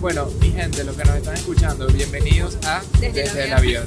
Bueno, mi gente, los que nos están escuchando, bienvenidos a Desde Desde, el el avión.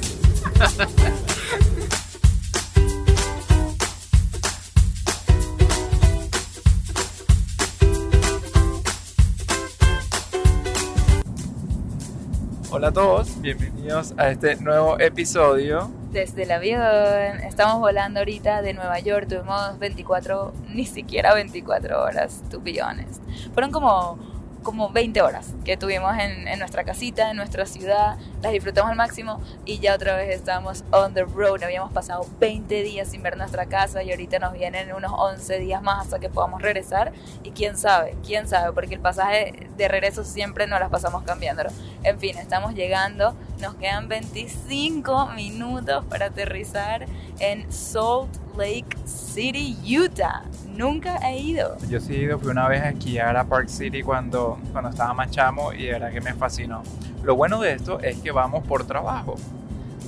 Hola a todos, bienvenidos a este nuevo episodio. Desde el avión, estamos volando ahorita de Nueva York, tuvimos 24, ni siquiera 24 horas, to be honest. Fueron como, como 20 horas que tuvimos en, en nuestra casita, en nuestra ciudad, las disfrutamos al máximo y ya otra vez estamos on the road. Habíamos pasado 20 días sin ver nuestra casa y ahorita nos vienen unos 11 días más hasta que podamos regresar. Y quién sabe, quién sabe, porque el pasaje de regreso siempre nos las pasamos cambiándolo. En fin, estamos llegando, nos quedan 25 minutos para aterrizar en Salt Lake City, Utah. Nunca he ido. Yo sí he ido, fui una vez a esquiar a Park City cuando, cuando estaba más chamo y de verdad que me fascinó. Lo bueno de esto es que vamos por trabajo.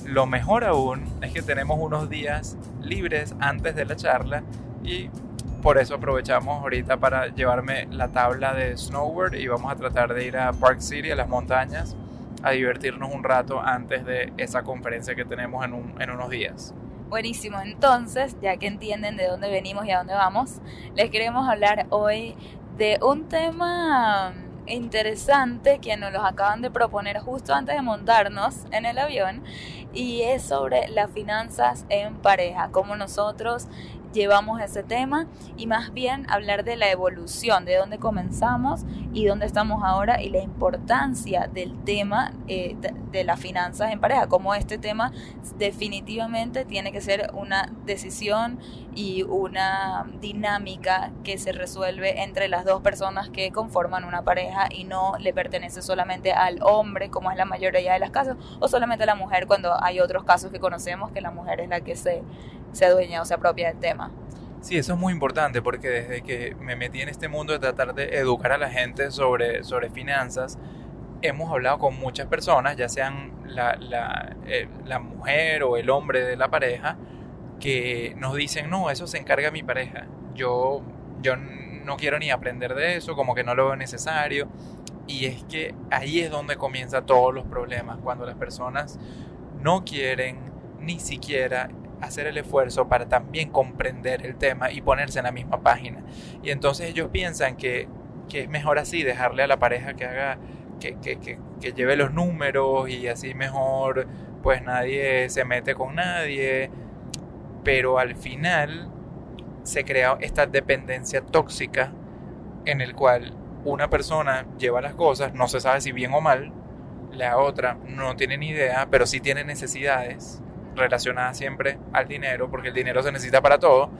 Lo mejor aún es que tenemos unos días libres antes de la charla y por eso aprovechamos ahorita para llevarme la tabla de snowboard y vamos a tratar de ir a Park City, a las montañas, a divertirnos un rato antes de esa conferencia que tenemos en, un- en unos días. Buenísimo, entonces, ya que entienden de dónde venimos y a dónde vamos, les queremos hablar hoy de un tema interesante que nos los acaban de proponer justo antes de montarnos en el avión y es sobre las finanzas en pareja, cómo nosotros llevamos ese tema y más bien hablar de la evolución, de dónde comenzamos y dónde estamos ahora y la importancia del tema eh, de, las finanzas en pareja, como este tema definitivamente tiene que ser una decisión y una dinámica que se resuelve entre las dos personas que conforman una pareja y no le pertenece solamente al hombre, como es la mayoría de las casos, o solamente a la mujer cuando hay otros casos que conocemos que la mujer es la que se, se adueña o se apropia del tema. Sí, eso es muy importante porque desde que me metí en este mundo de tratar de educar a la gente sobre, sobre finanzas, hemos hablado con muchas personas, ya sean la, la, eh, la mujer o el hombre de la pareja, que nos dicen, no, eso se encarga mi pareja. Yo, yo no quiero ni aprender de eso, como que no lo veo necesario. Y es que ahí es donde comienzan todos los problemas, cuando las personas no quieren ni siquiera hacer el esfuerzo para también comprender el tema y ponerse en la misma página. Y entonces ellos piensan que, que es mejor así, dejarle a la pareja que haga, que, que, que, lleve los números y así mejor, pues nadie se mete con nadie. Pero al final se crea esta dependencia tóxica en el cual una persona lleva las cosas, no se sabe si bien o mal, la otra no tiene ni idea, pero sí tiene necesidades relacionadas siempre al dinero, porque el dinero se necesita para todo.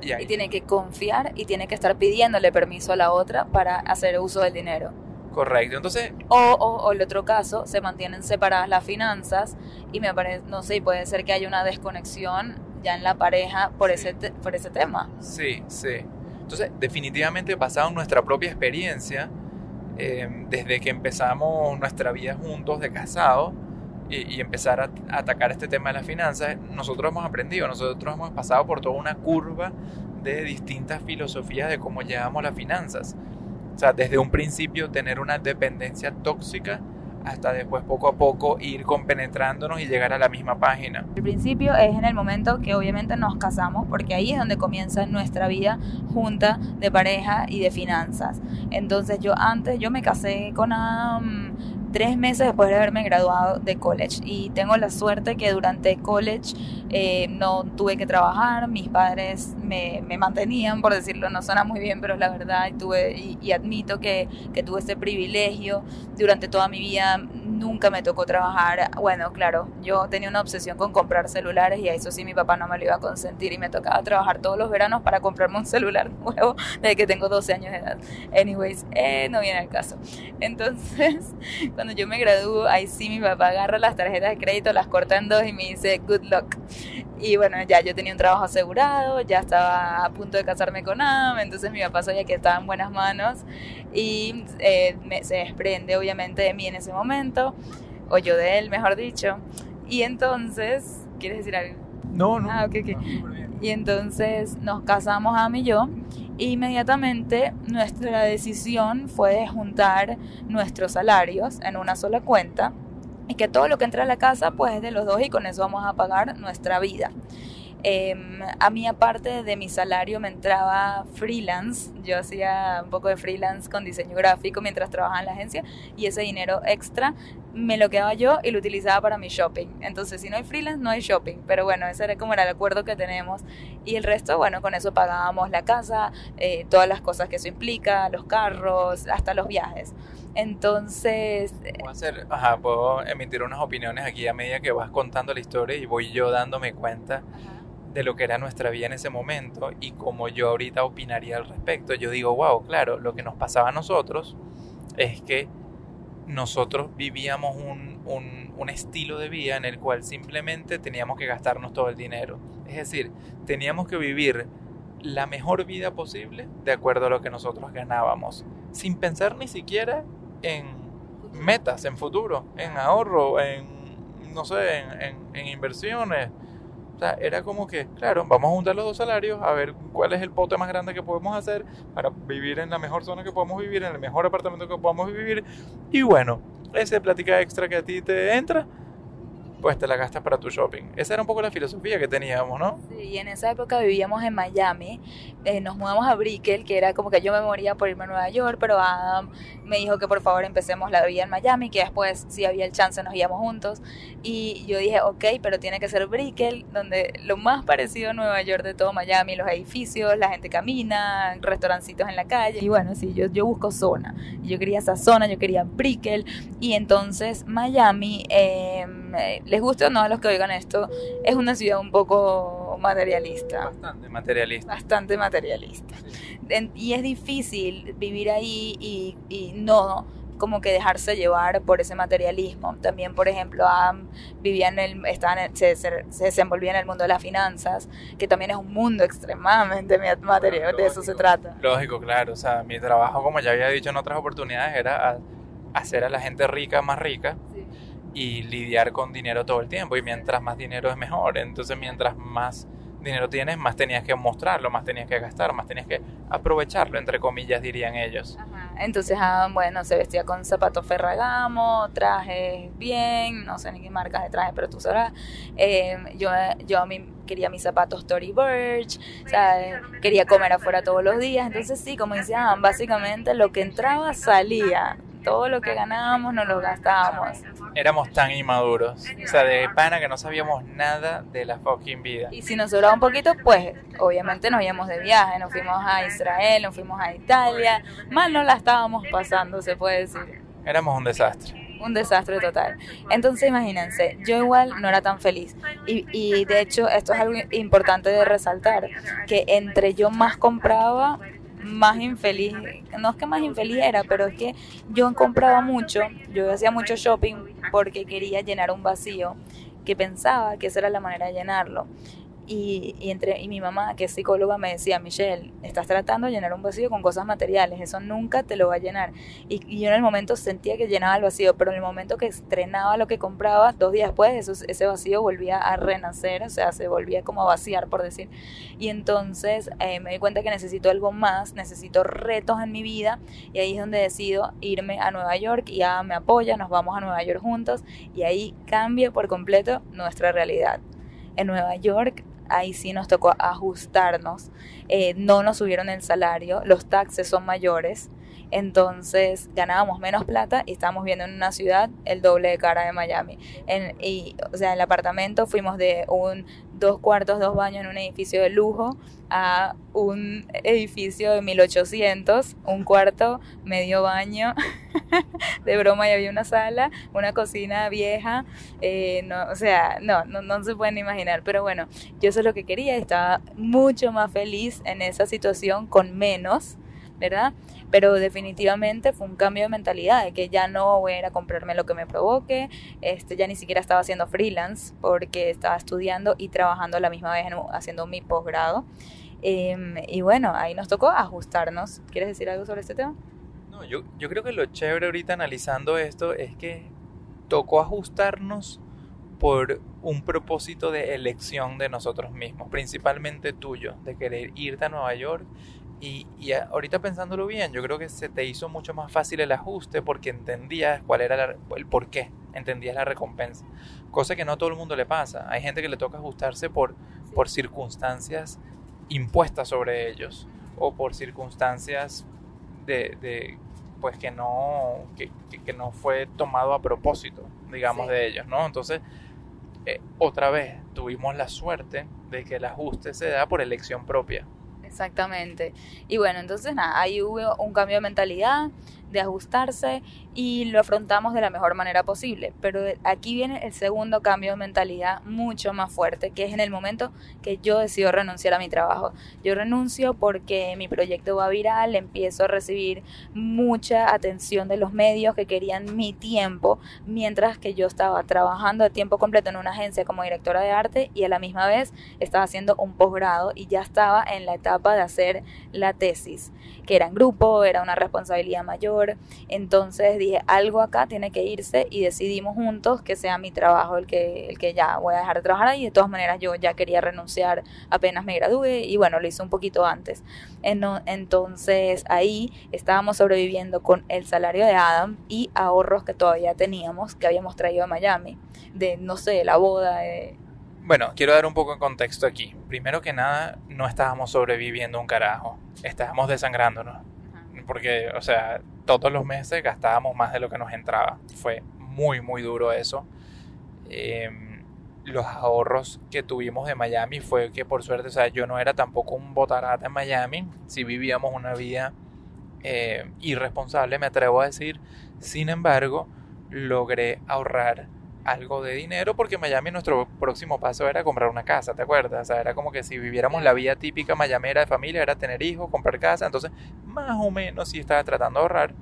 Y ahí- Y tiene que confiar y tiene que estar pidiéndole permiso a la otra para hacer uso del dinero. Correcto. Entonces, O, o, o el otro caso, se mantienen separadas las finanzas y me parece, no sé, puede ser que haya una desconexión ya en la pareja por, Sí. ese, por ese tema. sí, sí. Entonces, definitivamente basado en nuestra propia experiencia, eh, desde que empezamos nuestra vida juntos de casados y, empezar a, atacar este tema de las finanzas, nosotros hemos aprendido, nosotros hemos pasado por toda una curva de distintas filosofías de cómo llevamos las finanzas. O sea, desde un principio tener una dependencia tóxica hasta después poco a poco ir compenetrándonos y llegar a la misma página. El principio es en el momento que obviamente nos casamos, porque ahí es donde comienza nuestra vida junta de pareja y de finanzas. Entonces yo antes, yo me casé con Adam tres meses después de haberme graduado de college. Y tengo la suerte que durante college eh, no tuve que trabajar, mis padres me, me mantenían, por decirlo, no suena muy bien, pero es la verdad y, tuve, y, y admito que, que tuve ese privilegio durante toda mi vida nunca me tocó trabajar. Bueno, claro, yo tenía una obsesión con comprar celulares y a eso sí mi papá no me lo iba a consentir y me tocaba trabajar todos los veranos para comprarme un celular nuevo desde que tengo 12 años de edad. Anyways, eh, no viene al caso. Entonces, cuando yo me gradúo, ahí sí mi papá agarra las tarjetas de crédito, las corta en dos y me dice good luck. Y bueno, ya yo tenía un trabajo asegurado, ya estaba a punto de casarme con Am, entonces mi papá sabía que estaba en buenas manos y eh, me- se desprende obviamente de mí en ese momento, o yo de él, mejor dicho. Y entonces, ¿quieres decir algo? No, no. Ah, ok, ok. no. Y entonces nos casamos Am y yo Inmediatamente nuestra decisión fue juntar nuestros salarios en una sola cuenta y que todo lo que entra a la casa pues es de los dos y con eso vamos a pagar nuestra vida. Em, a mí aparte de mi salario me entraba freelance, yo hacía un poco de freelance con diseño gráfico mientras trabajaba en la agencia y ese dinero extra me lo quedaba yo y lo utilizaba para mi shopping. Entonces si no hay freelance no hay shopping, pero bueno, ese era como era el acuerdo que tenemos y el resto, bueno, con eso pagábamos la casa, eh, todas las cosas que eso implica, los carros, hasta los viajes. Entonces... Puedo, hacer, ajá, puedo emitir unas opiniones aquí a medida que vas contando la historia y voy yo dándome cuenta de lo que era nuestra vida en ese momento y como yo ahorita opinaría al respecto. Yo digo, wow, claro, lo que nos pasaba a nosotros es que nosotros vivíamos un, un, un, estilo de vida en el cual simplemente teníamos que gastarnos todo el dinero. Es decir, teníamos que vivir la mejor vida posible de acuerdo a lo que nosotros ganábamos, sin pensar ni siquiera en metas, en futuro, en ahorro, en, no sé, en, en, inversiones era como que, claro, vamos a juntar los dos salarios, a ver cuál es el pote más grande que podemos hacer para vivir en la mejor zona que podemos vivir, en el mejor apartamento que podamos vivir. Y bueno, ese plática extra que a ti te entra, pues te la gastas para tu shopping. Esa era un poco la filosofía que teníamos, ¿no? Sí, y en esa época vivíamos en Miami, eh, nos mudamos a Brickell, que era como que yo me moría por irme a Nueva York, pero Adam me dijo que por favor empecemos la vida en Miami, que después si había el chance nos íbamos juntos. Y yo dije, ok, pero tiene que ser Brickell, donde lo más parecido a Nueva York de todo Miami, los edificios, la gente camina, restaurancitos en la calle. Y bueno, sí, yo, yo busco zona. Yo quería esa zona, yo quería Brickell. Y entonces Miami... Eh, les guste o no a los que oigan esto, es una ciudad un poco materialista. Bastante materialista. Bastante materialista. Y es difícil vivir ahí y, y, no como que dejarse llevar por ese materialismo. También, por ejemplo, vivía en el, estaba en se, se, desenvolvía en el mundo de las finanzas, que también es un mundo extremadamente material, de eso se trata. Lógico, claro. O sea, mi trabajo, como ya había dicho en otras oportunidades, era hacer a la gente rica más rica. Y lidiar con dinero todo el tiempo. Y mientras más dinero es mejor. Entonces, mientras más dinero tienes, más tenías que mostrarlo, más tenías que gastar, más tenías que aprovecharlo, entre comillas, dirían ellos. Entonces, ah, bueno, se vestía con zapatos Ferragamo, trajes bien, no sé ni qué marcas de traje, pero tú sabrás. Eh, yo, yo a mí quería mis zapatos Tory Burch, quería comer afuera todos los días. Entonces, sí, como decían, básicamente lo que entraba salía. Todo lo que ganábamos nos lo gastábamos éramos tan inmaduros. O sea, de pana que no sabíamos nada de la fucking vida. Y si nos sobraba un poquito, pues obviamente nos íbamos de viaje, nos fuimos a Israel, nos fuimos a Italia. Mal no la estábamos pasando, se puede decir. Éramos un desastre. Un desastre total. Entonces imagínense, yo igual no era tan feliz. Y, y de hecho esto es algo importante de resaltar, que entre yo más compraba, más infeliz, no es que más infeliz era, pero es que yo compraba mucho, yo hacía mucho shopping porque quería llenar un vacío que pensaba que esa era la manera de llenarlo. Y, y, entre, y mi mamá, que es psicóloga, me decía, Michelle, estás tratando de llenar un vacío con cosas materiales, eso nunca te lo va a llenar. Y, y, yo en el momento sentía que llenaba el vacío, pero en el momento que estrenaba lo que compraba, dos días después, eso, ese vacío volvía a renacer, o sea, se volvía como a vaciar, por decir. Y entonces eh, me di cuenta que necesito algo más, necesito retos en mi vida, y ahí es donde decido irme a Nueva York, y ya me apoya, nos vamos a Nueva York juntos, y ahí cambia por completo nuestra realidad. En Nueva York ahí sí nos tocó ajustarnos. Eh, no nos subieron el salario, los taxes son mayores, entonces ganábamos menos plata y estábamos viendo en una ciudad el doble de cara de Miami. En, y, o sea, el apartamento fuimos de un dos cuartos, dos baños en un edificio de lujo a un edificio de 1800, un cuarto, medio baño, de broma y había una sala, una cocina vieja, eh, no, o sea, no, no, no se pueden imaginar, pero bueno, yo eso es lo que quería, estaba mucho más feliz en esa situación con menos, pero definitivamente fue un cambio de mentalidad, de que ya no voy a ir a comprarme lo que me provoque, este, ya ni siquiera estaba haciendo freelance porque estaba estudiando y trabajando a la misma vez haciendo mi posgrado. Em, y bueno, ahí nos tocó ajustarnos. ¿Quieres decir algo sobre este tema? No, yo, yo creo que lo chévere ahorita analizando esto es que tocó ajustarnos por un propósito de elección de nosotros mismos, principalmente tuyo, de querer irte a Nueva York Y, y ahorita pensándolo bien, yo creo que se te hizo mucho más fácil el ajuste porque entendías cuál era la- el por qué, entendías la recompensa. Cosa que no a todo el mundo le pasa. Hay gente que le toca ajustarse por, por circunstancias impuestas sobre ellos o por circunstancias de, de, pues que no que, no fue tomado a propósito digamos Sí. de ellos no entonces eh, otra vez tuvimos la suerte de que el ajuste se da por elección propia Exactamente. Y bueno, entonces nada, ahí hubo un cambio de mentalidad, de ajustarse y lo afrontamos de la mejor manera posible. Pero aquí viene el segundo cambio de mentalidad mucho más fuerte, que es en el momento que yo decido renunciar a mi trabajo. Yo renuncio porque mi proyecto va viral, empiezo a recibir mucha atención de los medios que querían mi tiempo, mientras que yo estaba trabajando a tiempo completo en una agencia como directora de arte y a la misma vez estaba haciendo un posgrado y ya estaba en la etapa de hacer la tesis, que era en grupo, era una responsabilidad mayor. Entonces dije, algo acá tiene que irse y decidimos juntos que sea mi trabajo el que, el que ya voy a dejar de trabajar ahí. De todas maneras, yo ya quería renunciar apenas me gradué y bueno, lo hice un poquito antes. Entonces ahí estábamos sobreviviendo con el salario de Adam y ahorros que todavía teníamos, que habíamos traído a Miami, de no sé, la boda, de, bueno quiero dar un poco de contexto aquí primero que nada no estábamos sobreviviendo un carajo estábamos desangrándonos porque, o sea, todos los meses gastábamos más de lo que nos entraba. Fue muy, muy duro eso. Eh, los ahorros que tuvimos de Miami fue que por suerte, o sea, yo no era tampoco un botarata en Miami, si vivíamos una vida eh, irresponsable, me atrevo a decir. Sin embargo, logré ahorrar algo de dinero porque Miami nuestro próximo paso era comprar una casa, ¿te acuerdas? O sea, era como que si viviéramos la vida típica mayamera de familia, era tener hijos, comprar casa, entonces más o menos sí estaba tratando de ahorrar.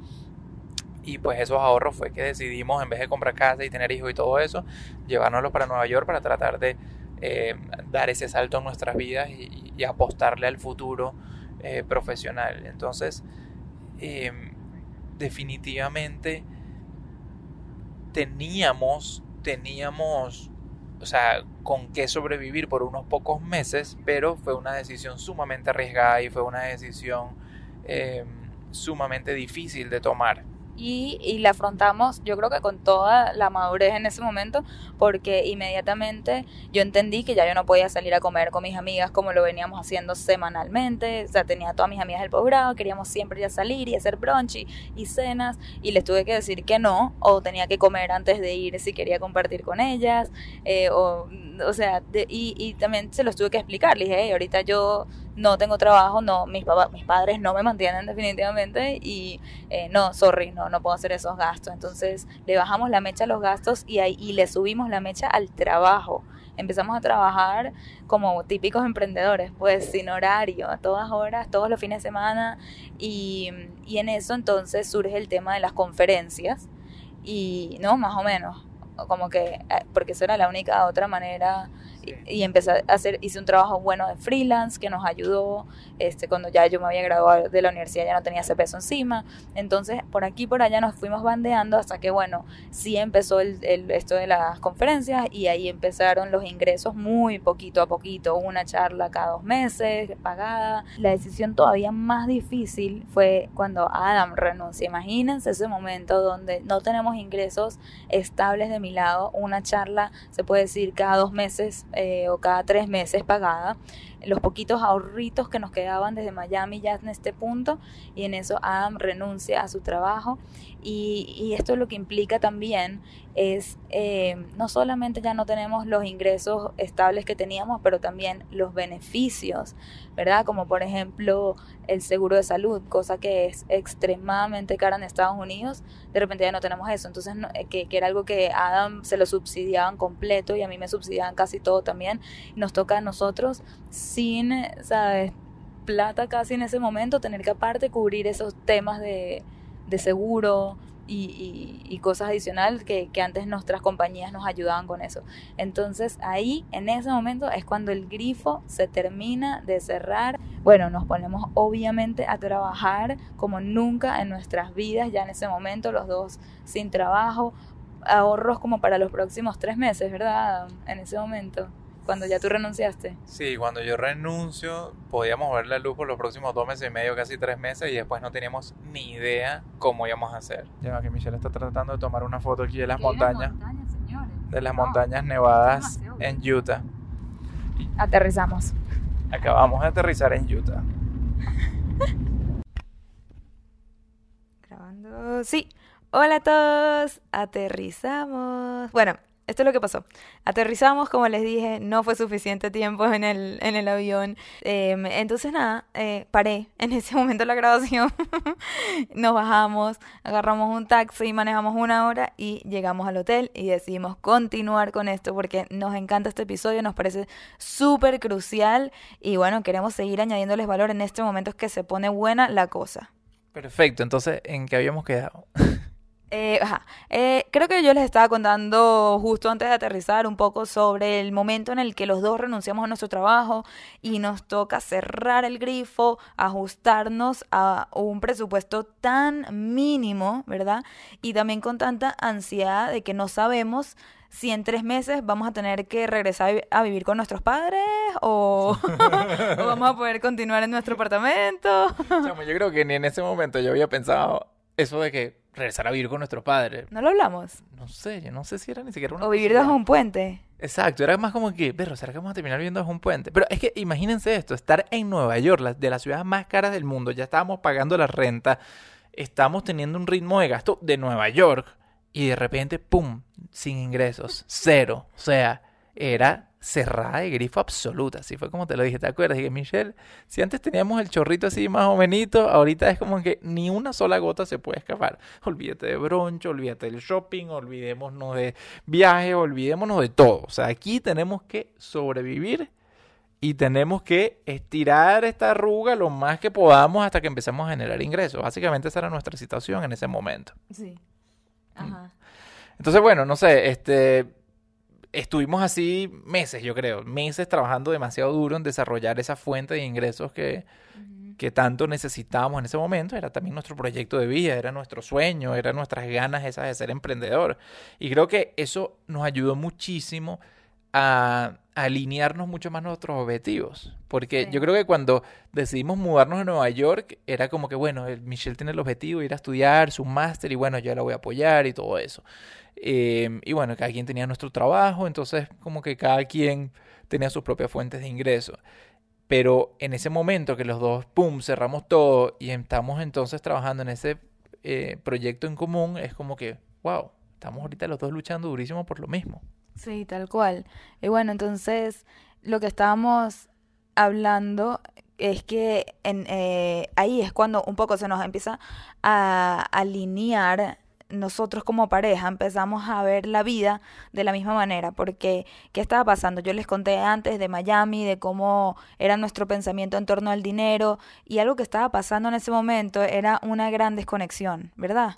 Y pues esos ahorros fue que decidimos, en vez de comprar casa y tener hijos y todo eso, llevárnoslos para Nueva York para tratar de eh, dar ese salto en nuestras vidas y, apostarle al futuro eh, profesional. Entonces, eh, definitivamente teníamos, teníamos, o sea, con qué sobrevivir por unos pocos meses, pero fue una decisión sumamente arriesgada y fue una decisión eh, sumamente difícil de tomar. Y, y la afrontamos yo creo que con toda la madurez en ese momento porque inmediatamente yo entendí que ya yo no podía salir a comer con mis amigas como lo veníamos haciendo semanalmente, o sea, tenía a todas mis amigas del posgrado, queríamos siempre ya salir y hacer brunch y, cenas y les tuve que decir que no o tenía que comer antes de ir si quería compartir con ellas eh, o, o sea, de- y, y también se los tuve que explicar, les dije, "Hey, ahorita yo no tengo trabajo, no, mis, mis padres no me mantienen definitivamente y eh, no, sorry, no, no puedo hacer esos gastos. Entonces le bajamos la mecha a los gastos y, ahí, y le subimos la mecha al trabajo. Empezamos a trabajar como típicos emprendedores, pues sin horario, a todas horas, todos los fines de semana. Y, y en eso entonces surge el tema de las conferencias. Y no, más o menos, como que, eh, porque eso era la única otra manera y, empecé a hacer, hice un trabajo bueno de freelance que nos ayudó, este, cuando ya yo me había graduado de la universidad ya no tenía ese peso encima, entonces por aquí por allá nos fuimos bandeando hasta que bueno, sí empezó el, el- esto de las conferencias y ahí empezaron los ingresos muy poquito a poquito, una charla cada dos meses pagada, la decisión todavía más difícil fue cuando Adam renuncia, imagínense ese momento donde no tenemos ingresos estables de mi lado, una charla se puede decir cada dos meses eh, o cada tres meses pagada, los poquitos ahorritos que nos quedaban desde Miami ya en este punto y en eso Adam renuncia a su trabajo. Y, esto lo que implica también es eh, no solamente ya no tenemos los ingresos estables que teníamos, pero también los beneficios, ¿verdad? Como por ejemplo el seguro de salud, cosa que es extremadamente cara en Estados Unidos, de repente ya no tenemos eso, entonces eh, que, que era algo que Adam se lo subsidiaban completo y a mí me subsidiaban casi todo también, nos toca a nosotros sin, ¿sabes? Plata casi en ese momento, tener que aparte cubrir esos temas de, de seguro y cosas adicionales que, que antes nuestras compañías nos ayudaban con eso. Entonces ahí, en ese momento, es cuando el grifo se termina de cerrar. Bueno, nos ponemos obviamente a trabajar como nunca en nuestras vidas, ya en ese momento, los dos sin trabajo, ahorros como para los próximos tres meses, ¿verdad? En ese momento. Cuando ya tú renunciaste. Sí, cuando yo renuncio, podíamos ver la luz por los próximos dos meses y medio, casi tres meses, y después no teníamos ni idea cómo íbamos a hacer. Ya que Michelle está tratando de tomar una foto aquí de las montañas, de las montañas nevadas en Utah. Aterrizamos. Acabamos de aterrizar en Utah. Grabando. Sí. Hola a todos. Aterrizamos. Bueno, esto es lo que pasó. Aterrizamos, como les dije, no fue suficiente tiempo en el, en el avión. Em, entonces, nada, eh, paré en ese momento la grabación. Nos bajamos, agarramos un taxi, manejamos una hora y llegamos al hotel y decidimos continuar con esto porque nos encanta este episodio, nos parece súper crucial y bueno, queremos seguir añadiéndoles valor en este momento que se pone buena la cosa. Perfecto, entonces, ¿en qué habíamos quedado? Eh, eh, creo que yo les estaba contando justo antes de aterrizar un poco sobre el momento en el que los dos renunciamos a nuestro trabajo y nos toca cerrar el grifo, ajustarnos a un presupuesto tan mínimo, ¿verdad? Y también con tanta ansiedad de que no sabemos si en tres meses vamos a tener que regresar a vivir con nuestros padres o, vamos a poder continuar en nuestro apartamento. Yo creo que ni en ese momento yo había pensado eso de que regresar a vivir con nuestros padres. ¿No lo hablamos? No sé, yo no sé si era ni siquiera una... O vivir bajo un puente. Exacto, era más como que, perro, ¿será que vamos a terminar viviendo bajo un puente? Pero es que imagínense esto, estar en Nueva York, la- de las ciudades más caras del mundo, ya estábamos pagando la renta, estamos teniendo un ritmo de gasto de Nueva York y de repente, ¡pum!, sin ingresos, cero. O sea, era cerrada de grifo absoluta, así fue como te lo dije, ¿te acuerdas? Dije, Michelle, si antes teníamos el chorrito así más o menos, ahorita es como que ni una sola gota se puede escapar. Olvídate de broncho, olvídate del shopping, olvidémonos de viajes, olvidémonos de todo. O sea, aquí tenemos que sobrevivir y tenemos que estirar esta arruga lo más que podamos hasta que empecemos a generar ingresos. Básicamente esa era nuestra situación en ese momento. Sí. Ajá. Entonces, bueno, no sé, este estuvimos así meses, yo creo, meses trabajando demasiado duro en desarrollar esa fuente de ingresos que, que tanto necesitábamos en ese momento. Era también nuestro proyecto de vida, era nuestro sueño, eran nuestras ganas esas de ser emprendedor. Y creo que eso nos ayudó muchísimo a, a alinearnos mucho más nuestros objetivos. Porque Sí. yo creo que cuando decidimos mudarnos a Nueva York, era como que, bueno, el Michelle tiene el objetivo de ir a estudiar su máster y bueno, yo la voy a apoyar y todo eso. Eh, y bueno, cada quien tenía nuestro trabajo, entonces como que cada quien tenía sus propias fuentes de ingreso. Pero en ese momento que los dos, ¡pum!, cerramos todo y estamos entonces trabajando en ese eh, proyecto en común, es como que, wow, estamos ahorita los dos luchando durísimo por lo mismo. Sí, tal cual. Y bueno, entonces lo que estábamos hablando es que en, eh, ahí es cuando un poco se nos empieza a alinear nosotros como pareja, empezamos a ver la vida de la misma manera, porque ¿qué estaba pasando? Yo les conté antes de Miami, de cómo era nuestro pensamiento en torno al dinero, y algo que estaba pasando en ese momento era una gran desconexión, ¿verdad?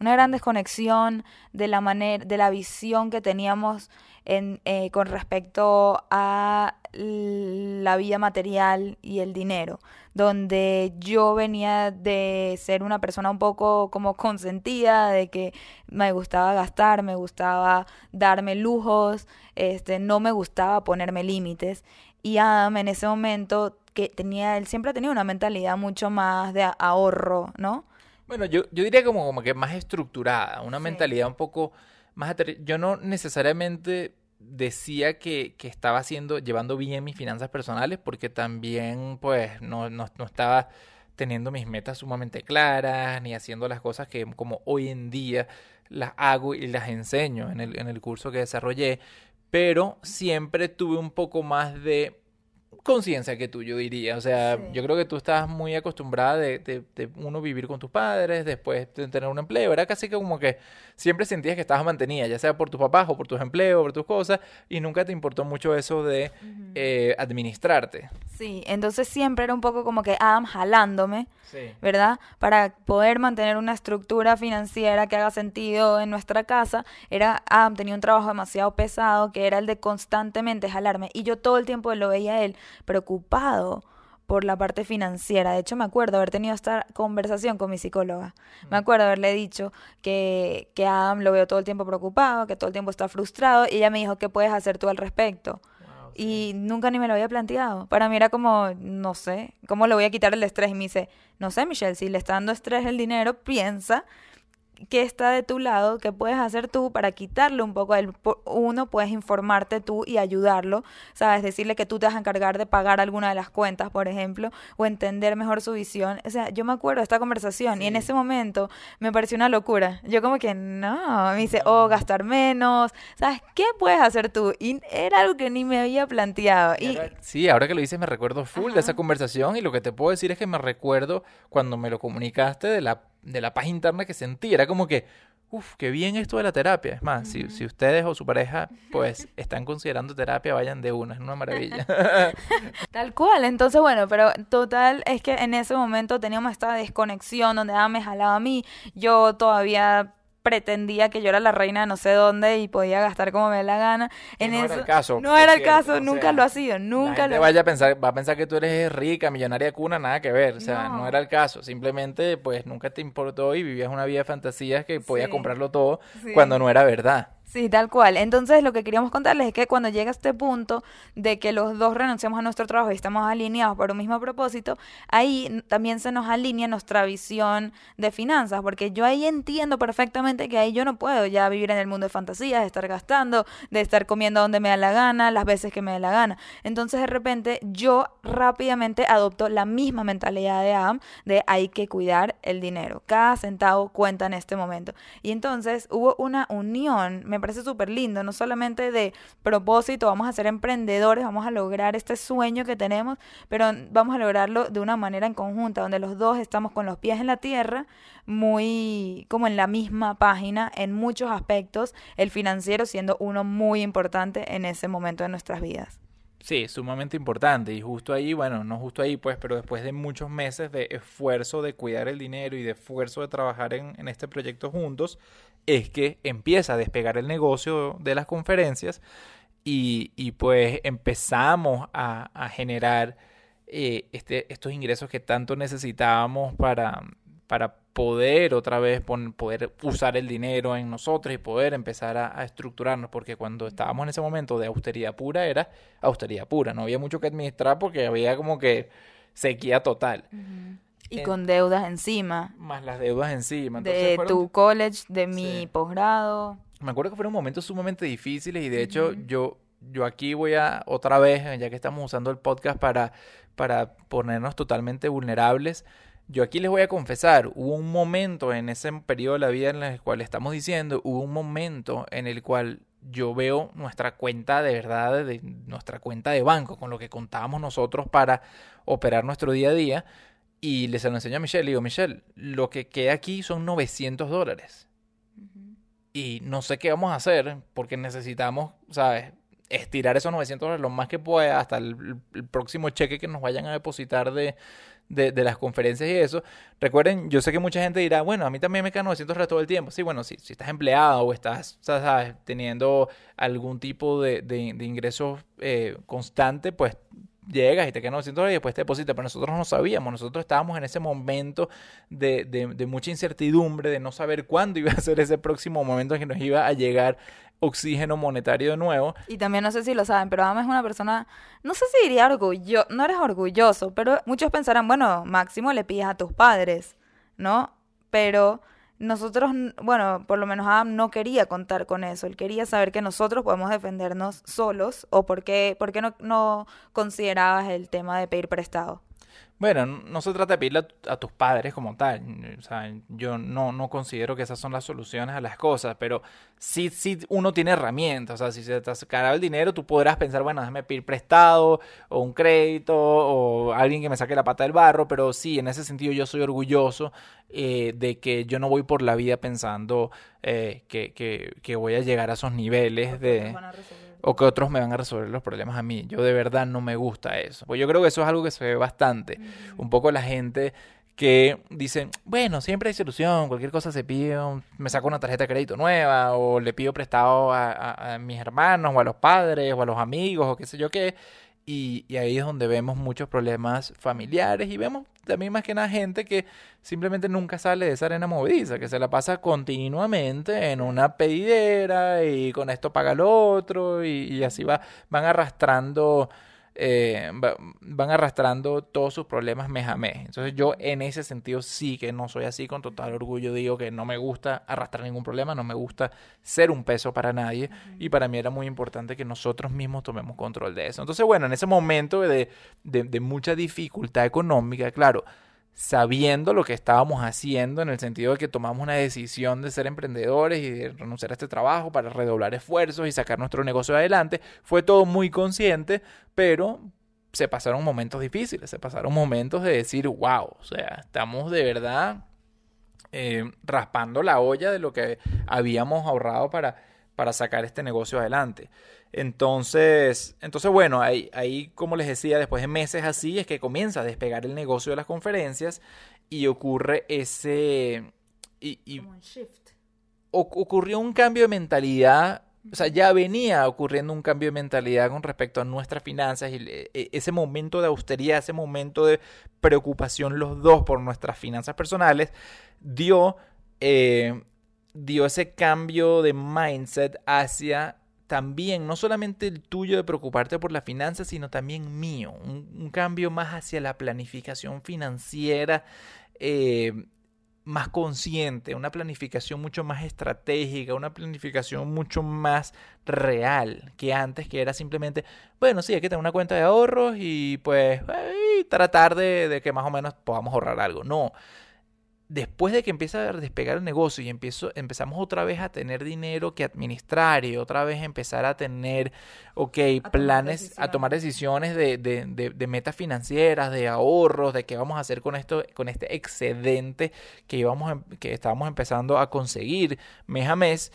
Una gran desconexión de la manera, de la visión que teníamos en, eh, con respecto a la vida material y el dinero, donde yo venía de ser una persona un poco como consentida, de que me gustaba gastar, me gustaba darme lujos, este, no me gustaba ponerme límites. Y Adam en ese momento que tenía, él siempre tenía una mentalidad mucho más de ahorro, ¿no? Bueno, yo, yo diría como, como que más estructurada, una Sí. mentalidad un poco más... Yo no necesariamente decía que, que estaba haciendo, llevando bien mis finanzas personales, porque también, pues, no, no, no estaba teniendo mis metas sumamente claras, ni haciendo las cosas que como hoy en día las hago y las enseño en el, en el curso que desarrollé, pero siempre tuve un poco más de conciencia que tú, yo diría. O sea, Sí. yo creo que tú estabas muy acostumbrada de, de- de uno vivir con tus padres, después de tener un empleo. Era casi que como que siempre sentías que estabas mantenida, ya sea por tus papás o por tus empleos, por tus cosas, y nunca te importó mucho eso de eh, administrarte. Sí, entonces siempre era un poco como que Adam jalándome, Sí. ¿verdad? Para poder mantener una estructura financiera que haga sentido en nuestra casa, era Adam tenía un trabajo demasiado pesado que era el de constantemente jalarme y yo todo el tiempo lo veía a él preocupado por la parte financiera. De hecho, me acuerdo haber tenido esta conversación con mi psicóloga. Me acuerdo haberle dicho que, que Adam lo veo todo el tiempo preocupado, que todo el tiempo está frustrado y ella me dijo, ¿qué puedes hacer tú al respecto? Wow, y nunca ni me lo había planteado. Para mí era como, no sé, ¿cómo le voy a quitar el estrés? Y me dice, no sé, Michelle, si le está dando estrés el dinero, piensa qué está de tu lado, qué puedes hacer tú para quitarle un poco el uno, puedes informarte tú y ayudarlo, sabes, decirle que tú te vas a encargar de pagar alguna de las cuentas, por ejemplo, o entender mejor su visión. O sea, yo me acuerdo de esta conversación y en ese momento me pareció una locura. Yo como que no, me dice, "Oh, gastar menos." ¿Sabes qué puedes hacer tú? Y era algo que ni me había planteado. Y, sí, ahora que lo dices me recuerdo full de esa conversación y lo que te puedo decir es que me recuerdo cuando me lo comunicaste de la de la paz interna que sentí. Era como que, uff, qué bien esto de la terapia. Es más, si, si, ustedes o su pareja, pues, están considerando terapia, vayan de una, es una maravilla. Tal cual, entonces, bueno, pero total, es que en ese momento teníamos esta desconexión donde ah, me jalaba a mí, yo todavía pretendía que yo era la reina de no sé dónde y podía gastar como me dé la gana. En no eso, era el caso. No era el caso, nunca lo ha sido, nunca lo vaya a pensar, va a pensar que tú eres rica, millonaria de cuna, nada que ver. O sea, no, era el caso. Simplemente, pues nunca te importó y vivías una vida de fantasías que podías comprarlo todo cuando no era verdad. Sí, tal cual. Entonces lo que queríamos contarles es que cuando llega este punto de que los dos renunciamos a nuestro trabajo y estamos alineados por un mismo propósito, ahí también se nos alinea nuestra visión de finanzas, porque yo ahí entiendo perfectamente que ahí yo no puedo ya vivir en el mundo de fantasías, de estar gastando, de estar comiendo donde me da la gana, las veces que me dé la gana. Entonces de repente yo rápidamente adopto la misma mentalidad de Adam de hay que cuidar el dinero. Cada centavo cuenta en este momento. Y entonces hubo una unión, me parece súper lindo, no solamente de propósito, vamos a ser emprendedores, vamos a lograr este sueño que tenemos, pero vamos a lograrlo de una manera en conjunta, donde los dos estamos con los pies en la tierra, muy como en la misma página en muchos aspectos, el financiero siendo uno muy importante en ese momento de nuestras vidas. Sí, sumamente importante. Y justo ahí, bueno, no justo ahí, pues, pero después de muchos meses de esfuerzo de cuidar el dinero y de esfuerzo de trabajar en, en este proyecto juntos, es que empieza a despegar el negocio de las conferencias y, y pues empezamos a, a generar eh, este, estos ingresos que tanto necesitábamos para, para poder otra vez poder usar el dinero en nosotros y poder empezar a, estructurarnos, porque cuando estábamos en ese momento de austeridad pura era austeridad pura, no había mucho que administrar porque había como que sequía total. Y con deudas encima. Más las deudas encima. de tu college, de mi posgrado. Me acuerdo que fueron momentos sumamente difíciles y de hecho yo, yo aquí voy a otra vez, ya que estamos usando el podcast para, para ponernos totalmente vulnerables, yo aquí les voy a confesar, hubo un momento en ese periodo de la vida en el cual estamos diciendo, hubo un momento en el cual yo veo nuestra cuenta de verdad, de nuestra cuenta de banco, con lo que contábamos nosotros para operar nuestro día a día, y les lo enseño a Michelle, y digo, Michelle, lo que queda aquí son 900 dólares. Y no sé qué vamos a hacer porque necesitamos, ¿sabes? Estirar esos 900 dólares lo más que pueda hasta el próximo cheque que nos vayan a depositar de, de, de, las conferencias y eso. Recuerden, yo sé que mucha gente dirá, bueno, a mí también me quedan 900 dólares todo el tiempo. Sí, bueno, si, si estás empleado o estás, ¿sabes? teniendo algún tipo de, de, de ingreso eh, constante, pues llegas y te quedan 900 dólares y después te depositas. Pero nosotros no sabíamos, nosotros estábamos en ese momento de, de, mucha incertidumbre, de no saber cuándo iba a ser ese próximo momento en que nos iba a llegar oxígeno monetario de nuevo. Y también no sé si lo saben, pero Adam es una persona, no sé si diría orgullo, no eres orgulloso, pero muchos pensarán, bueno, máximo le pides a tus padres, ¿no? Pero nosotros, bueno, por lo menos Adam no quería contar con eso, él quería saber que nosotros podemos defendernos solos o por qué, por qué no, no considerabas el tema de pedir prestado. Bueno, no se trata de pedirle a, tus padres como tal. O sea, yo no, no considero que esas son las soluciones a las cosas, pero sí, sí uno tiene herramientas. O sea, si se te acercará el dinero, tú podrás pensar, bueno, déjame pedir prestado o un crédito o alguien que me saque la pata del barro, pero sí, en ese sentido yo soy orgulloso eh, de que yo no voy por la vida pensando eh, que, que, que, voy a llegar a esos niveles de o que otros me van a resolver los problemas a mí. Yo de verdad no me gusta eso. Pues yo creo que eso es algo que se ve bastante. Un poco la gente que dice, bueno, siempre hay solución, cualquier cosa se pide, me saco una tarjeta de crédito nueva o le pido prestado a, a mis hermanos o a los padres o a los amigos o qué sé yo qué Y, y, ahí es donde vemos muchos problemas familiares y vemos también más que nada gente que simplemente nunca sale de esa arena movediza, que se la pasa continuamente en una pedidera y con esto paga el otro y, y así va, van arrastrando eh, van arrastrando todos sus problemas mes a mes. Entonces yo en ese sentido sí que no soy así, con total orgullo digo que no me gusta arrastrar ningún problema, no me gusta ser un peso para nadie y para mí era muy importante que nosotros mismos tomemos control de eso. Entonces bueno, en ese momento de, de, de mucha dificultad económica, claro, sabiendo lo que estábamos haciendo en el sentido de que tomamos una decisión de ser emprendedores y de renunciar a este trabajo para redoblar esfuerzos y sacar nuestro negocio adelante. Fue todo muy consciente, pero se pasaron momentos difíciles, se pasaron momentos de decir, wow, o sea, estamos de verdad eh, raspando la olla de lo que habíamos ahorrado para, para sacar este negocio adelante. Entonces, entonces bueno, ahí, ahí, como les decía, después de meses así es que comienza a despegar el negocio de las conferencias y ocurre ese... Y, un shift. ocurrió un cambio de mentalidad, o sea, ya venía ocurriendo un cambio de mentalidad con respecto a nuestras finanzas y e, ese momento de austeridad, ese momento de preocupación los dos por nuestras finanzas personales, dio, eh, dio ese cambio de mindset hacia también, no solamente el tuyo de preocuparte por la finanza, sino también mío, un, cambio más hacia la planificación financiera eh, más consciente, una planificación mucho más estratégica, una planificación mucho más real que antes, que era simplemente, bueno, sí, hay que tener una cuenta de ahorros y pues tratar de que más o menos podamos ahorrar algo. No, después de que empieza a despegar el negocio y empiezo, empezamos otra vez a tener dinero que administrar y otra vez empezar a tener, ok, planes, a tomar decisiones de, de, de, metas financieras, de ahorros, de qué vamos a hacer con esto, con este excedente que íbamos, em, que estábamos empezando a conseguir mes a mes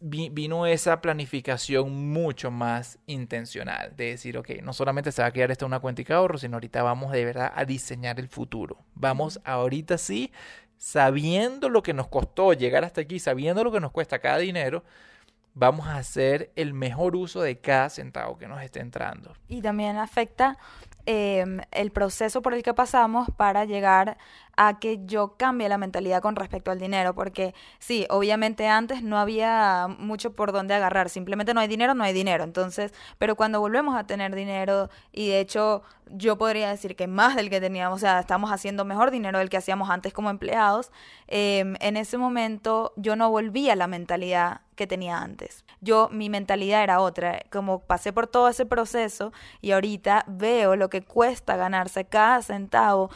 vino esa planificación mucho más intencional, de decir, ok, no solamente se va a quedar esto en una cuenta de ahorro, sino ahorita vamos de verdad a diseñar el futuro. Vamos ahorita sí, sabiendo lo que nos costó llegar hasta aquí, sabiendo lo que nos cuesta cada dinero, vamos a hacer el mejor uso de cada centavo que nos esté entrando. Y también afecta Em, el proceso por el que pasamos para llegar a que yo cambie la mentalidad con respecto al dinero, porque sí, obviamente antes no había mucho por dónde agarrar, simplemente no hay dinero, no hay dinero, entonces, pero cuando volvemos a tener dinero, y de hecho yo podría decir que más del que teníamos, o sea, estamos haciendo mejor dinero del que hacíamos antes como empleados, em, en ese momento yo no volví a la mentalidad tenía antes. Yo, mi mentalidad era otra, como pasé por todo ese proceso y ahorita veo lo que cuesta ganarse cada centavo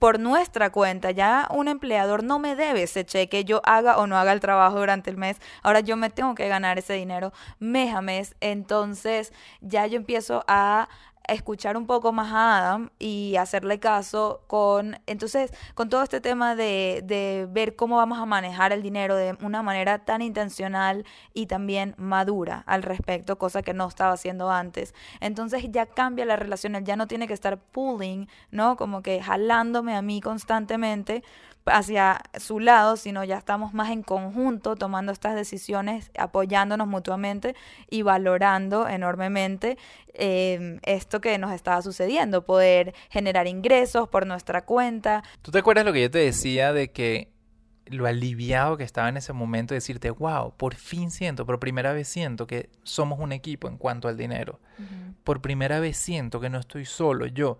por nuestra cuenta. Ya un empleador no me debe ese cheque, yo haga o no haga el trabajo durante el mes. Ahora yo me tengo que ganar ese dinero mes a mes. Entonces ya yo empiezo a escuchar un poco más a Adam y hacerle caso con, entonces, con todo este tema de, de ver cómo vamos a manejar el dinero de una manera tan intencional y también madura al respecto, cosa que no estaba haciendo antes. Entonces ya cambia la relación, él ya no tiene que estar pulling, ¿no? Como que jalándome a mí constantemente hacia su lado, sino ya estamos más en conjunto tomando estas decisiones, apoyándonos mutuamente y valorando enormemente em, esto que nos estaba sucediendo, poder generar ingresos por nuestra cuenta. ¿Tú te acuerdas lo que yo te decía de que lo aliviado que estaba en ese momento de decirte, wow, por fin siento, por primera vez siento que somos un equipo en cuanto al dinero. Por primera vez siento que no estoy solo yo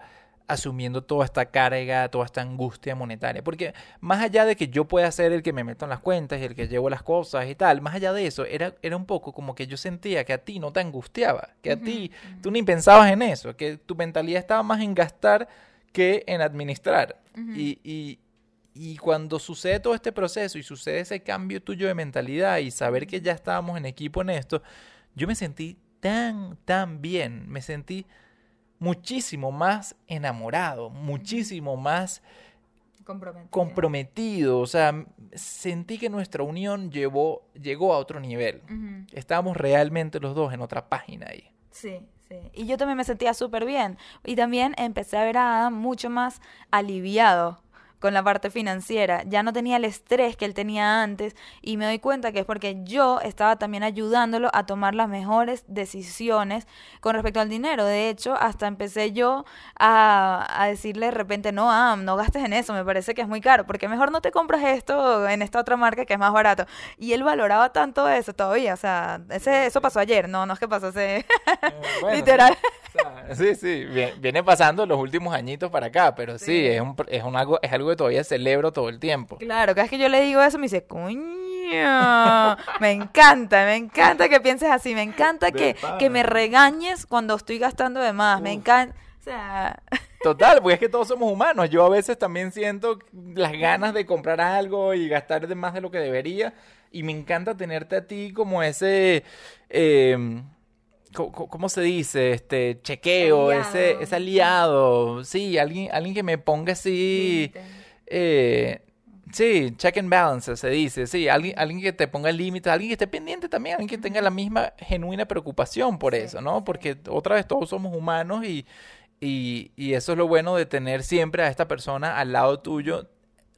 asumiendo toda esta carga, toda esta angustia monetaria. Porque más allá de que yo pueda ser el que me meto en las cuentas y el que llevo las cosas y tal, más allá de eso, era, era un poco como que yo sentía que a ti no te angustiaba, que a ti tú ni pensabas en eso, que tu mentalidad estaba más en gastar que en administrar. y, y, y cuando sucede todo este proceso y sucede ese cambio tuyo de mentalidad y saber que ya estábamos en equipo en esto, yo me sentí tan, tan bien, me sentí muchísimo más enamorado, muchísimo más comprometido. O sea, sentí que nuestra unión llevó, llegó a otro nivel. Estábamos realmente los dos en otra página ahí. Sí, sí. Y yo también me sentía súper bien. Y también empecé a ver a Adam mucho más aliviado con la parte financiera, ya no tenía el estrés que él tenía antes y me doy cuenta que es porque yo estaba también ayudándolo a tomar las mejores decisiones con respecto al dinero. De hecho, hasta empecé yo a, a decirle de repente, no, ah, no gastes en eso, me parece que es muy caro, porque mejor no te compras esto en esta otra marca que es más barato. Y él valoraba tanto eso todavía, o sea, ese, eso pasó ayer, no, no es que pasó hace... Eh, bueno, Literal. Sí, sí, viene pasando los últimos añitos para acá, pero sí, es, un, es, un algo, es algo que todavía celebro todo el tiempo. Claro, cada vez que yo le digo eso me dice, coño, me encanta, me encanta que pienses así, me encanta que, que me regañes cuando estoy gastando de más, me encanta, o sea... Total, porque es que todos somos humanos. Yo a veces también siento las ganas de comprar algo y gastar de más de lo que debería. Y me encanta tenerte a ti como ese... Eh, ¿cómo se dice? Este chequeo, ese, ese aliado. Sí, alguien, alguien que me ponga así. Eh, sí, check and balance se dice. Sí, alguien, alguien que te ponga límites, alguien que esté pendiente también, alguien que tenga la misma genuina preocupación por eso, ¿no? Porque otra vez todos somos humanos y, y, y eso es lo bueno de tener siempre a esta persona al lado tuyo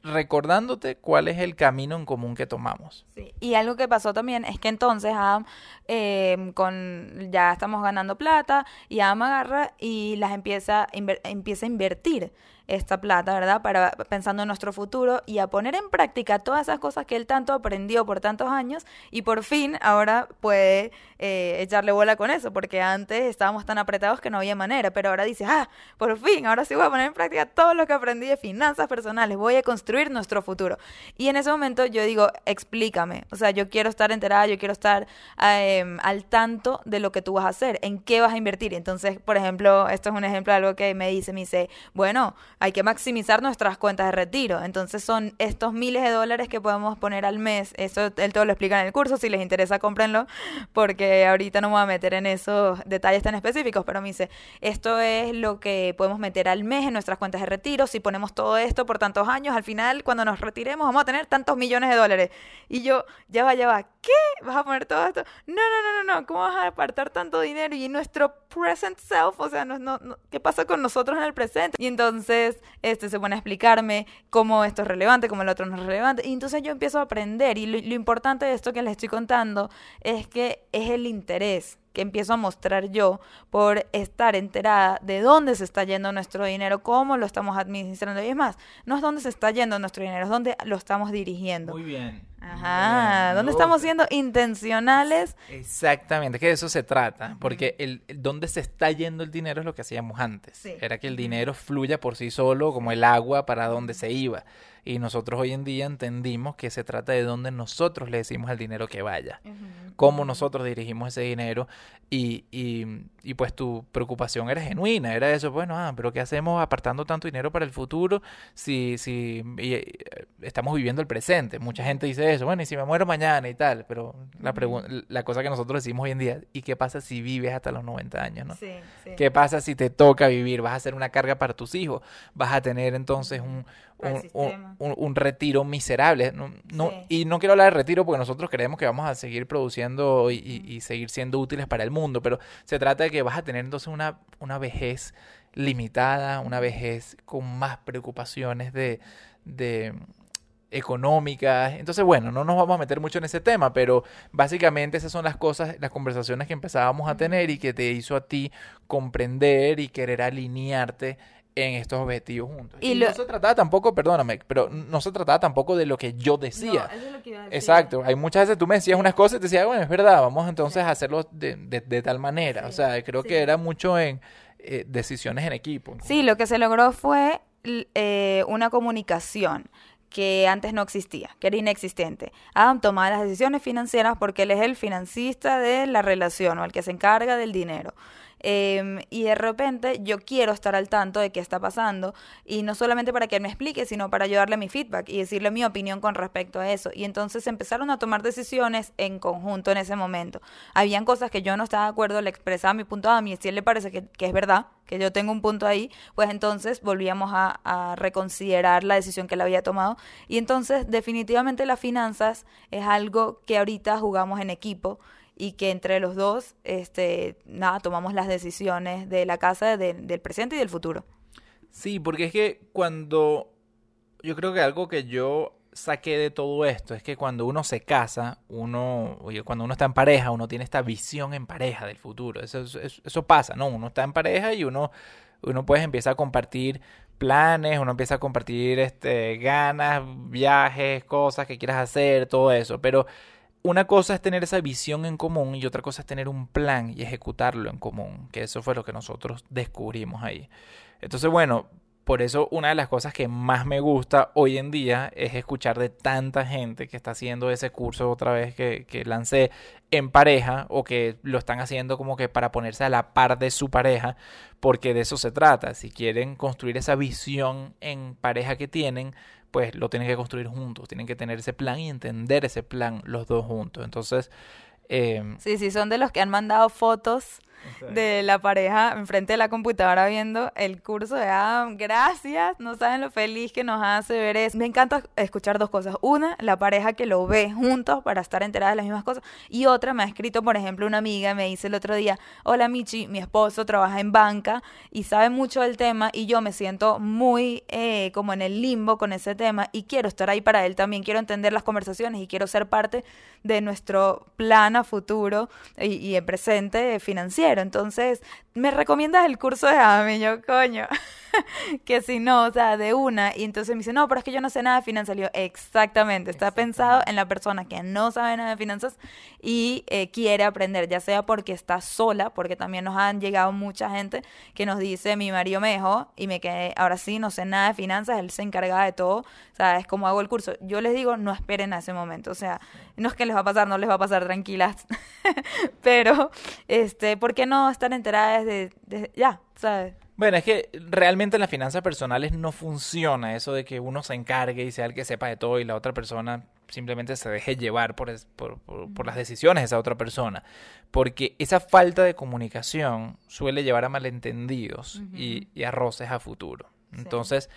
recordándote cuál es el camino en común que tomamos. Sí. Y algo que pasó también es que entonces Adam, em, con, ya estamos ganando plata y Adam agarra y las empieza, empieza a invertir esta plata, ¿verdad? Para pensando en nuestro futuro y a poner en práctica todas esas cosas que él tanto aprendió por tantos años y por fin ahora puede eh, echarle bola con eso, porque antes estábamos tan apretados que no había manera, pero ahora dice, ah, por fin, ahora sí voy a poner en práctica todo lo que aprendí de finanzas personales, voy a construir nuestro futuro. Y en ese momento yo digo, explícame, o sea, yo quiero estar enterada, yo quiero estar em, al tanto de lo que tú vas a hacer, en qué vas a invertir. Entonces, por ejemplo, esto es un ejemplo de algo que me dice, me dice, bueno, hay que maximizar nuestras cuentas de retiro. Entonces son estos miles de dólares que podemos poner al mes. Eso él todo lo explica en el curso. Si les interesa, cómprenlo. Porque ahorita no me voy a meter en esos detalles tan específicos. Pero me dice, esto es lo que podemos meter al mes en nuestras cuentas de retiro. Si ponemos todo esto por tantos años, al final, cuando nos retiremos, vamos a tener tantos millones de dólares. Y yo, ya va, ya va. ¿Qué? ¿Vas a poner todo esto? No, no, no, no, no. ¿Cómo vas a apartar tanto dinero? Y nuestro present self, o sea, no, no, ¿qué pasa con nosotros en el presente? Y entonces este se pone a explicarme cómo esto es relevante, cómo el otro no es relevante. Y entonces yo empiezo a aprender. Y lo, lo importante de esto que les estoy contando es que es el interés que empiezo a mostrar yo por estar enterada de dónde se está yendo nuestro dinero, cómo lo estamos administrando. Y es más, no es dónde se está yendo nuestro dinero, es dónde lo estamos dirigiendo. Muy bien. Ajá, ¿dónde estamos siendo intencionales? Exactamente, que de eso se trata, porque el, dónde se está yendo el dinero es lo que hacíamos antes. Era que el dinero fluya por sí solo como el agua para donde se iba. Y nosotros hoy en día entendimos que se trata de dónde nosotros le decimos al dinero que vaya, cómo nosotros dirigimos ese dinero y, y, y, pues tu preocupación era genuina, era eso, bueno, ah, pero ¿qué hacemos apartando tanto dinero para el futuro si, si eh, estamos viviendo el presente? Mucha gente dice eso, bueno, y si me muero mañana y tal, pero la, la cosa que nosotros decimos hoy en día, ¿y qué pasa si vives hasta los 90 años? ¿no? ¿Qué pasa si te toca vivir? ¿Vas a hacer una carga para tus hijos? ¿Vas a tener entonces un un, retiro miserable. No, Y no quiero hablar de retiro porque nosotros creemos que vamos a seguir produciendo y, seguir siendo útiles para el mundo, pero se trata de que vas a tener entonces una, una vejez limitada, una vejez con más preocupaciones de, de económicas. Entonces, bueno, no nos vamos a meter mucho en ese tema, pero básicamente esas son las cosas, las conversaciones que empezábamos a tener y que te hizo a ti comprender y querer alinearte en estos objetivos juntos. Y, no se trataba tampoco, perdóname, pero no se trataba tampoco de lo que yo decía. eso es lo que iba a decir. Exacto. Hay muchas veces tú me decías unas cosas y te decía, bueno, es verdad, vamos entonces a hacerlo de, de, tal manera. o sea, creo que era mucho en eh, decisiones en equipo. Sí, lo que se logró fue eh, una comunicación que antes no existía, que era inexistente. Adam tomaba las decisiones financieras porque él es el financista de la relación o el que se encarga del dinero. Em, y de repente yo quiero estar al tanto de qué está pasando y no solamente para que él me explique, sino para ayudarle mi feedback y decirle mi opinión con respecto a eso. Y entonces empezaron a tomar decisiones en conjunto en ese momento. Habían cosas que yo no estaba de acuerdo, le expresaba mi punto a mí si él le parece que, es verdad, que yo tengo un punto ahí, pues entonces volvíamos a, a, reconsiderar la decisión que él había tomado. Y entonces definitivamente las finanzas es algo que ahorita jugamos en equipo y que entre los dos, este, nada, tomamos las decisiones de la casa del presente y del futuro. Sí, porque es que cuando yo creo que algo que yo saqué de todo esto es que cuando uno se casa, uno, oye, cuando uno está en pareja, uno tiene esta visión en pareja del futuro. Eso, eso, eso pasa, ¿no? Uno está en pareja y uno, uno pues empieza a compartir planes, uno empieza a compartir este, ganas, viajes, cosas que quieras hacer, todo eso. Pero una cosa es tener esa visión en común y otra cosa es tener un plan y ejecutarlo en común, que eso fue lo que nosotros descubrimos ahí. Entonces, bueno, por eso una de las cosas que más me gusta hoy en día es escuchar de tanta gente que está haciendo ese curso otra vez que, que, lancé en pareja o que lo están haciendo como que para ponerse a la par de su pareja, porque de eso se trata. Si quieren construir esa visión en pareja que tienen, pues lo tienen que construir juntos, tienen que tener ese plan y entender ese plan los dos juntos. Entonces... Eh, sí, sí, son de los que han mandado fotos de la pareja enfrente de la computadora viendo el curso de Adam. Gracias, no saben lo feliz que nos hace ver eso. Me encanta escuchar dos cosas. Una, la pareja que lo ve juntos para estar enterada de las mismas cosas. Y otra, me ha escrito, por ejemplo, una amiga, me dice el otro día, hola Michi, mi esposo trabaja en banca y sabe mucho del tema y yo me siento muy eh, como en el limbo con ese tema y quiero estar ahí para él también, quiero entender las conversaciones y quiero ser parte de nuestro plan a futuro y, y en presente financiero entonces, ¿me recomiendas el curso de AMI? Yo, coño, que si no, o sea, de una. Y entonces me dice, no, pero es que yo no sé nada de finanzas. Le exactamente, está pensado en la persona que no sabe nada de finanzas y eh, quiere aprender, ya sea porque está sola, porque también nos han llegado mucha gente que nos dice, mi marido me dejó y me quedé, ahora sí, no sé nada de finanzas, él se encargaba de todo, o sea, es como hago el curso. Yo les digo, no esperen a ese momento, o sea, no es que les va a pasar, no les va a pasar tranquilas, pero, este, ¿por qué no estar enteradas desde, ya, ¿sabes? Bueno, es que realmente en las finanzas personales no funciona eso de que uno se encargue y sea el que sepa de todo y la otra persona simplemente se deje llevar por, por, por, las decisiones de esa otra persona. Porque esa falta de comunicación suele llevar a malentendidos y, y, a roces a futuro. Entonces,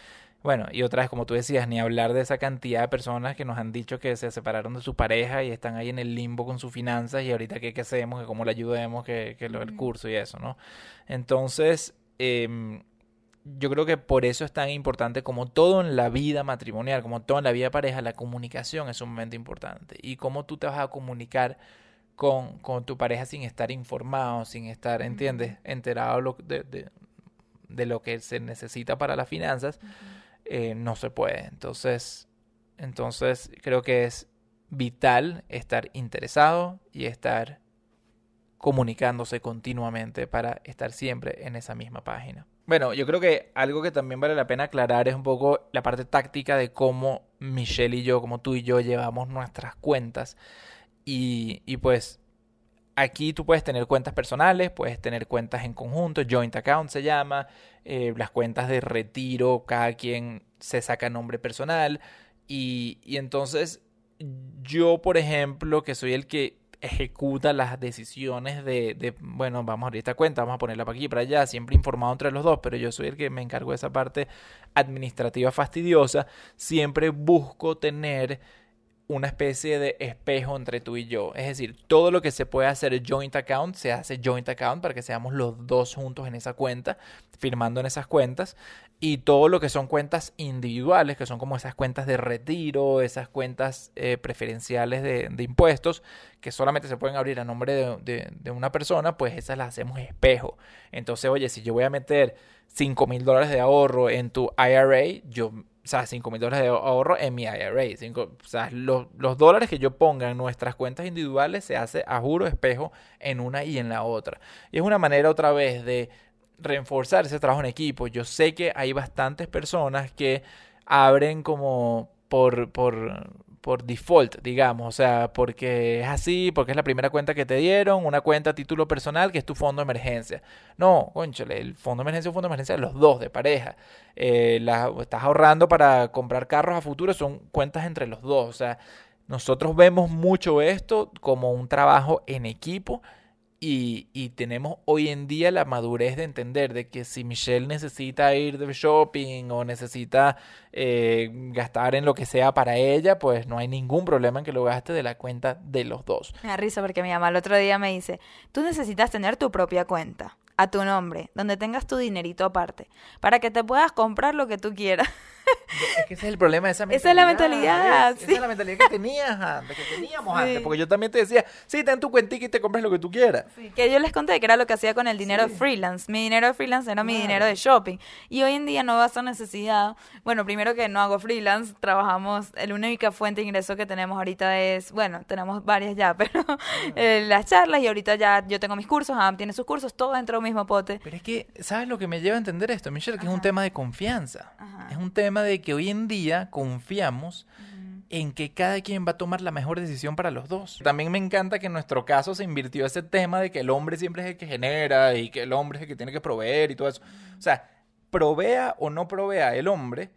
bueno, y otra vez, como tú decías, ni hablar de esa cantidad de personas que nos han dicho que se separaron de su pareja y están ahí en el limbo con sus finanzas y ahorita qué, hacemos, que cómo le ayudemos, que, que lo del curso y eso, ¿no? Entonces, eh, yo creo que por eso es tan importante como todo en la vida matrimonial, como todo en la vida de pareja, la comunicación es un momento importante. Y cómo tú te vas a comunicar con, con tu pareja sin estar informado, sin estar, ¿entiendes?, enterado de, de, de, lo que se necesita para las finanzas, eh, no se puede. Entonces, entonces creo que es vital estar interesado y estar comunicándose continuamente para estar siempre en esa misma página. Bueno, yo creo que algo que también vale la pena aclarar es un poco la parte táctica de cómo Michelle y yo, como tú y yo, llevamos nuestras cuentas. Y, y pues aquí tú puedes tener cuentas personales, puedes tener cuentas en conjunto, joint account se llama, eh, las cuentas de retiro, cada quien se saca nombre personal. Y, y entonces yo, por ejemplo, que soy el que ejecuta las decisiones de, de, bueno, vamos a abrir esta cuenta, vamos a ponerla para aquí, para allá, siempre informado entre los dos, pero yo soy el que me encargo de esa parte administrativa fastidiosa, siempre busco tener una especie de espejo entre tú y yo. Es decir, todo lo que se puede hacer joint account, se hace joint account para que seamos los dos juntos en esa cuenta, firmando en esas cuentas. Y todo lo que son cuentas individuales, que son como esas cuentas de retiro, esas cuentas eh, preferenciales de, impuestos, que solamente se pueden abrir a nombre de una persona, pues esas las hacemos espejo. Entonces, oye, si yo voy a meter 5 mil dólares de ahorro en tu IRA, yo o sea, 5 mil dólares de ahorro en mi IRA. Cinco, o sea, los, los, dólares que yo ponga en nuestras cuentas individuales se hace a juro espejo en una y en la otra. Y es una manera otra vez de reforzar ese trabajo en equipo. Yo sé que hay bastantes personas que abren como por, por, por default, digamos, o sea, porque es así, porque es la primera cuenta que te dieron, una cuenta a título personal que es tu fondo de emergencia. No, conchale, el fondo de emergencia es un fondo de emergencia de los dos, de pareja. Eh, estás ahorrando para comprar carros a futuro, son cuentas entre los dos. O sea, nosotros vemos mucho esto como un trabajo en equipo y, y, tenemos hoy en día la madurez de entender de que si Michelle necesita ir de shopping o necesita eh, gastar en lo que sea para ella, pues no hay ningún problema en que lo gaste de la cuenta de los dos. Me da risa porque mi mamá el otro día me dice, tú necesitas tener tu propia cuenta a tu nombre, donde tengas tu dinerito aparte, para que te puedas comprar lo que tú quieras. Es que ese es el problema de esa mentalidad. Esa es la mentalidad, sí. Esa es la mentalidad que tenías antes, que teníamos Sí. antes. Porque yo también te decía, sí, ten tu cuentica y te compras lo que tú quieras. Que yo les conté que era lo que hacía con el dinero Sí. freelance. Mi dinero de freelance era mi Claro. dinero de shopping. Y hoy en día no va a ser necesidad. Bueno, primero que no hago freelance, trabajamos. La única fuente de ingreso que tenemos ahorita es, bueno, tenemos varias ya, pero eh, las charlas y ahorita ya yo tengo mis cursos, Adam tiene sus cursos, todo dentro del mismo pote. Pero es que, ¿sabes lo que me lleva a entender esto, Michelle? Que es un tema de confianza. Ajá. Es un tema de que hoy en día confiamos en que cada quien va a tomar la mejor decisión para los dos. También me encanta que en nuestro caso se invirtió ese tema de que el hombre siempre es el que genera y que el hombre es el que tiene que proveer y todo eso. O sea, provea o no provea el hombre,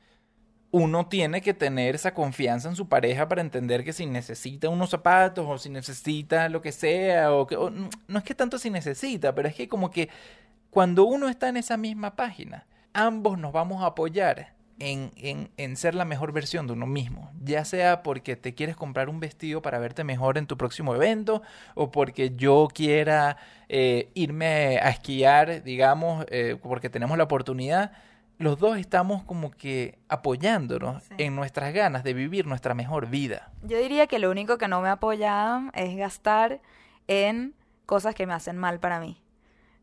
uno tiene que tener esa confianza en su pareja para entender que si necesita unos zapatos o si necesita lo que sea, o que o no es que tanto si necesita, pero es que como que cuando uno está en esa misma página, ambos nos vamos a apoyar en, en, en ser la mejor versión de uno mismo, ya sea porque te quieres comprar un vestido para verte mejor en tu próximo evento, o porque yo quiera eh, irme a esquiar, digamos, eh, porque tenemos la oportunidad. Los dos estamos como que apoyándonos Sí. en nuestras ganas de vivir nuestra mejor vida. Yo diría que lo único que no me apoya es gastar en cosas que me hacen mal para mí.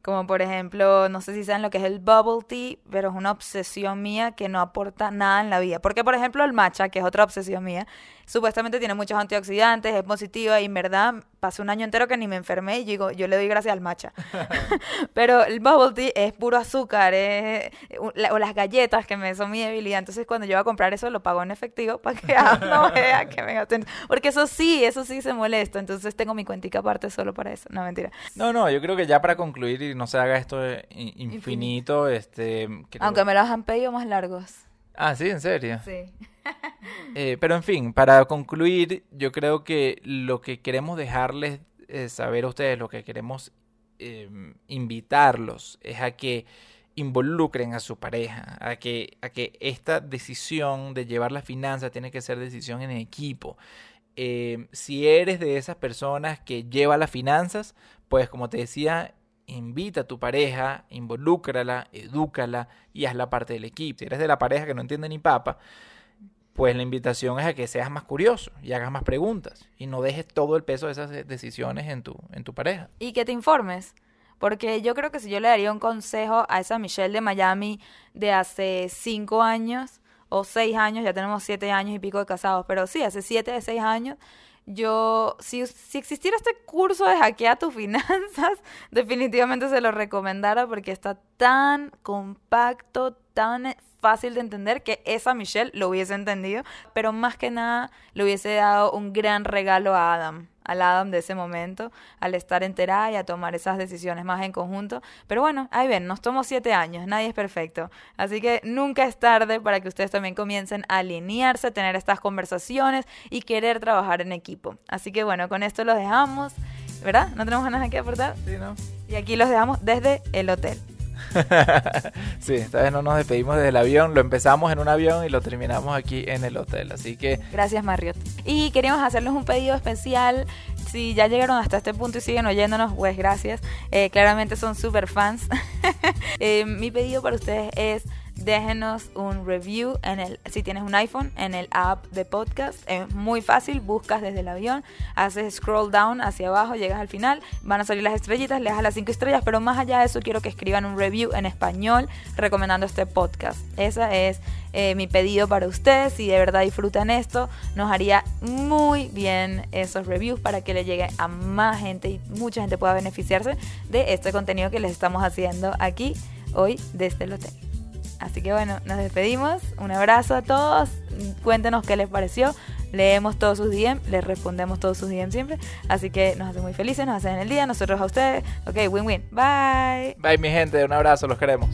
Como por ejemplo, no sé si saben lo que es el bubble tea, pero es una obsesión mía que no aporta nada en la vida. Porque por ejemplo el matcha, que es otra obsesión mía, supuestamente tiene muchos antioxidantes, es positiva y en verdad pasé un año entero que ni me enfermé y digo, yo le doy gracias al matcha. pero el bubble tea es puro azúcar, es, la- o las galletas que me son mi debilidad. Entonces cuando yo voy a comprar eso lo pago en efectivo para que no vea que me gasten. Porque eso sí, eso sí se molesta. Entonces tengo mi cuentica aparte solo para eso. No, mentira. No, no, yo creo que ya para concluir y no se haga esto eh, in- infinito, este... creo- Aunque me los han pedido más largos. Ah, sí, en serio. Sí. Eh, pero en fin, para concluir, yo creo que lo que queremos dejarles eh, saber a ustedes, lo que queremos eh, invitarlos es a que involucren a su pareja, a que, a que esta decisión de llevar las finanzas tiene que ser decisión en equipo. Eh, si eres de esas personas que lleva las finanzas, pues como te decía, invita a tu pareja, involúcrala, edúcala y hazla parte del equipo. Si eres de la pareja que no entiende ni papa, pues la invitación es a que seas más curioso y hagas más preguntas y no dejes todo el peso de esas de- decisiones en tu, en tu pareja. Y que te informes. Porque yo creo que si yo le daría un consejo a esa Michelle de Miami de hace cinco años o seis años, ya tenemos siete años y pico de casados, pero sí, hace siete de seis años, yo, si, si existiera este curso de hackea tus finanzas, definitivamente se lo recomendara porque está tan compacto, tan fácil de entender que esa Michelle lo hubiese entendido, pero más que nada le hubiese dado un gran regalo a Adam, al Adam de ese momento, al estar enterada y a tomar esas decisiones más en conjunto. Pero bueno, ahí ven, nos tomó siete años, nadie es perfecto. Así que nunca es tarde para que ustedes también comiencen a alinearse, tener estas conversaciones y querer trabajar en equipo. Así que bueno, con esto los dejamos, ¿verdad? ¿No tenemos nada que aportar? Sí, ¿no? Y aquí los dejamos desde el hotel. sí, esta vez no nos despedimos desde el avión, lo empezamos en un avión y lo terminamos aquí en el hotel. Así que Gracias, Marriott. Y queríamos hacerles un pedido especial. Si ya llegaron hasta este punto y siguen oyéndonos, pues gracias. Eh, claramente son super fans. Eh, mi pedido para ustedes es déjenos un review en el si tienes un iPhone en el app de podcast. Es muy fácil buscas desde el avión haces scroll down hacia abajo llegas al final van a salir las estrellitas le das las cinco estrellas pero más allá de eso quiero que escriban un review en español recomendando este podcast. Esa es eh, mi pedido para ustedes. Si de verdad disfrutan esto nos haría muy bien esos reviews para que le llegue a más gente y mucha gente pueda beneficiarse de este contenido que les estamos haciendo aquí hoy desde el hotel Así que bueno, nos despedimos. Un abrazo a todos. Cuéntenos qué les pareció. Leemos todos sus DM, les respondemos todos sus DM siempre. Así que nos hacen muy felices, nos hacen el día, nosotros a ustedes. Ok, win-win. Bye. bye mi gente, un abrazo, los queremos.